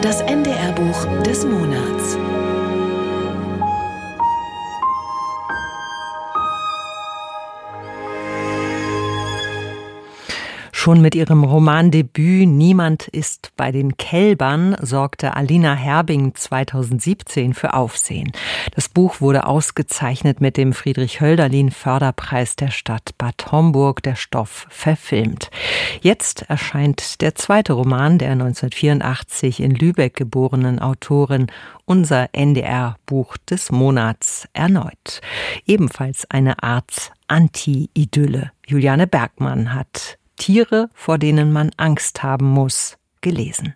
Das NDR-Buch des Monats. Schon mit ihrem Romandebüt Niemand ist bei den Kälbern sorgte Alina Herbing 2017 für Aufsehen. Das Buch wurde ausgezeichnet mit dem Friedrich Hölderlin Förderpreis der Stadt Bad Homburg, der Stoff verfilmt. Jetzt erscheint der zweite Roman der 1984 in Lübeck geborenen Autorin unser NDR-Buch des Monats erneut. Ebenfalls eine Art Anti-Idylle. Juliane Bergmann hat Tiere, vor denen man Angst haben muss, gelesen.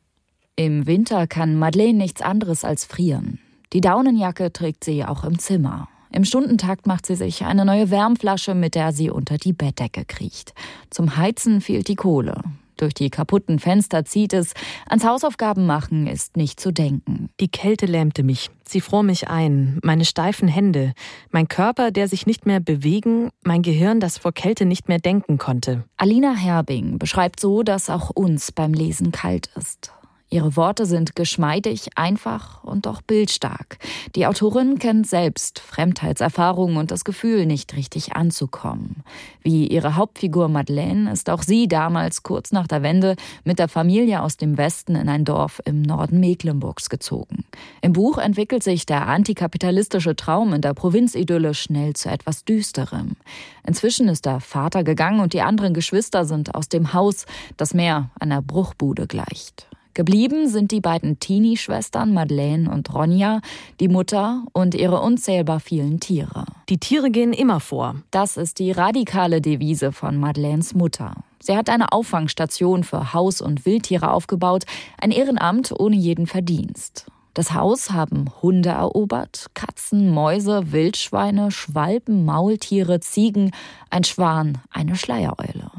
Im Winter kann Madeleine nichts anderes als frieren. Die Daunenjacke trägt sie auch im Zimmer. Im Stundentakt macht sie sich eine neue Wärmflasche, mit der sie unter die Bettdecke kriecht. Zum Heizen fehlt die Kohle. Durch die kaputten Fenster zieht es. Ans Hausaufgaben machen ist nicht zu denken. Die Kälte lähmte mich. Sie fror mich ein. Meine steifen Hände. Mein Körper, der sich nicht mehr bewegen. Mein Gehirn, das vor Kälte nicht mehr denken konnte. Alina Herbing beschreibt so, dass auch uns beim Lesen kalt ist. Ihre Worte sind geschmeidig, einfach und doch bildstark. Die Autorin kennt selbst Fremdheitserfahrungen und das Gefühl, nicht richtig anzukommen. Wie ihre Hauptfigur Madeleine ist auch sie damals kurz nach der Wende mit der Familie aus dem Westen in ein Dorf im Norden Mecklenburgs gezogen. Im Buch entwickelt sich der antikapitalistische Traum in der Provinzidylle schnell zu etwas Düsterem. Inzwischen ist der Vater gegangen und die anderen Geschwister sind aus dem Haus, das mehr einer Bruchbude gleicht. Geblieben sind die beiden Teenie-Schwestern Madeleine und Ronja, die Mutter und ihre unzählbar vielen Tiere. Die Tiere gehen immer vor. Das ist die radikale Devise von Madeleines Mutter. Sie hat eine Auffangstation für Haus- und Wildtiere aufgebaut, ein Ehrenamt ohne jeden Verdienst. Das Haus haben Hunde erobert, Katzen, Mäuse, Wildschweine, Schwalben, Maultiere, Ziegen, ein Schwan, eine Schleiereule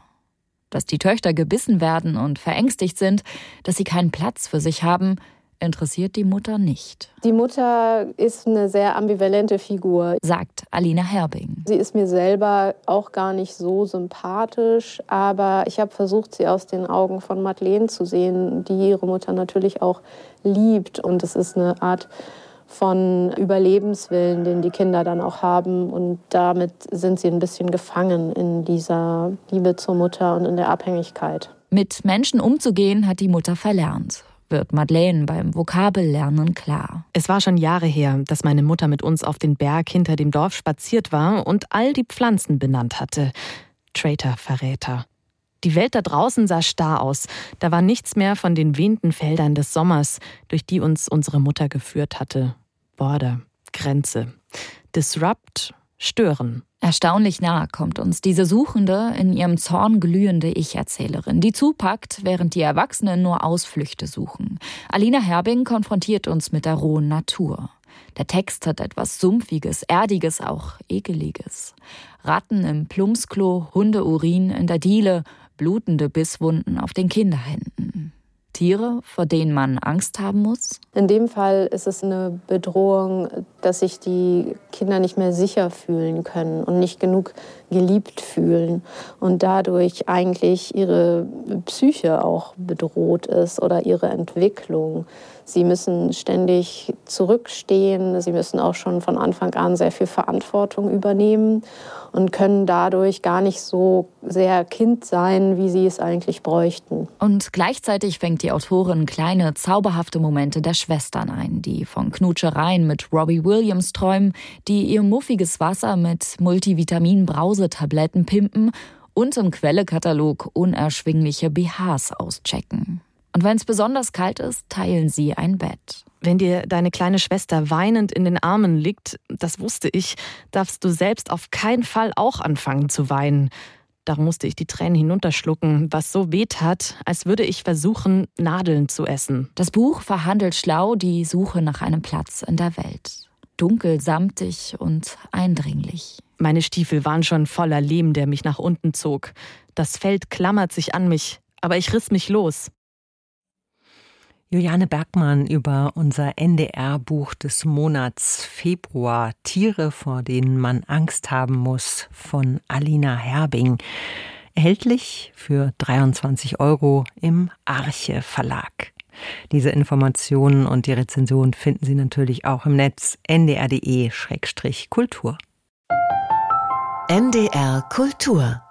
dass die Töchter gebissen werden und verängstigt sind, dass sie keinen Platz für sich haben, interessiert die Mutter nicht. Die Mutter ist eine sehr ambivalente Figur, sagt Alina Herbing. Sie ist mir selber auch gar nicht so sympathisch, aber ich habe versucht, sie aus den Augen von Madeleine zu sehen, die ihre Mutter natürlich auch liebt. Und es ist eine Art von Überlebenswillen, den die Kinder dann auch haben. Und damit sind sie ein bisschen gefangen in dieser Liebe zur Mutter und in der Abhängigkeit. Mit Menschen umzugehen hat die Mutter verlernt wird Madeleine beim Vokabellernen klar. Es war schon Jahre her, dass meine Mutter mit uns auf den Berg hinter dem Dorf spaziert war und all die Pflanzen benannt hatte. Traitor, Verräter. Die Welt da draußen sah starr aus. Da war nichts mehr von den wehenden Feldern des Sommers, durch die uns unsere Mutter geführt hatte. Border, Grenze. Disrupt, stören. Erstaunlich nah kommt uns diese suchende, in ihrem Zorn glühende Ich-Erzählerin, die zupackt, während die Erwachsenen nur Ausflüchte suchen. Alina Herbing konfrontiert uns mit der rohen Natur. Der Text hat etwas Sumpfiges, Erdiges, auch Ekeliges. Ratten im Plumpsklo, Hundeurin in der Diele, blutende Bisswunden auf den Kinderhänden. Tiere, vor denen man Angst haben muss? In dem Fall ist es eine Bedrohung, dass sich die Kinder nicht mehr sicher fühlen können und nicht genug geliebt fühlen und dadurch eigentlich ihre Psyche auch bedroht ist oder ihre Entwicklung. Sie müssen ständig zurückstehen, sie müssen auch schon von Anfang an sehr viel Verantwortung übernehmen und können dadurch gar nicht so sehr Kind sein, wie sie es eigentlich bräuchten. Und gleichzeitig fängt die Autorin kleine, zauberhafte Momente der Schwestern ein, die von Knutschereien mit Robbie Williams träumen, die ihr muffiges Wasser mit Multivitamin-Brausetabletten pimpen und im Quellekatalog unerschwingliche BHs auschecken. Und wenn es besonders kalt ist, teilen sie ein Bett. Wenn dir deine kleine Schwester weinend in den Armen liegt, das wusste ich, darfst du selbst auf keinen Fall auch anfangen zu weinen. Darum musste ich die Tränen hinunterschlucken, was so weh tat, als würde ich versuchen, Nadeln zu essen. Das Buch verhandelt schlau die Suche nach einem Platz in der Welt. Dunkel, samtig und eindringlich. Meine Stiefel waren schon voller Lehm, der mich nach unten zog. Das Feld klammert sich an mich, aber ich riss mich los. Juliane Bergmann über unser NDR-Buch des Monats Februar Tiere, vor denen man Angst haben muss von Alina Herbing. Erhältlich für 23 Euro im Arche Verlag. Diese Informationen und die Rezension finden Sie natürlich auch im Netz ndr.de-kultur. NDR Kultur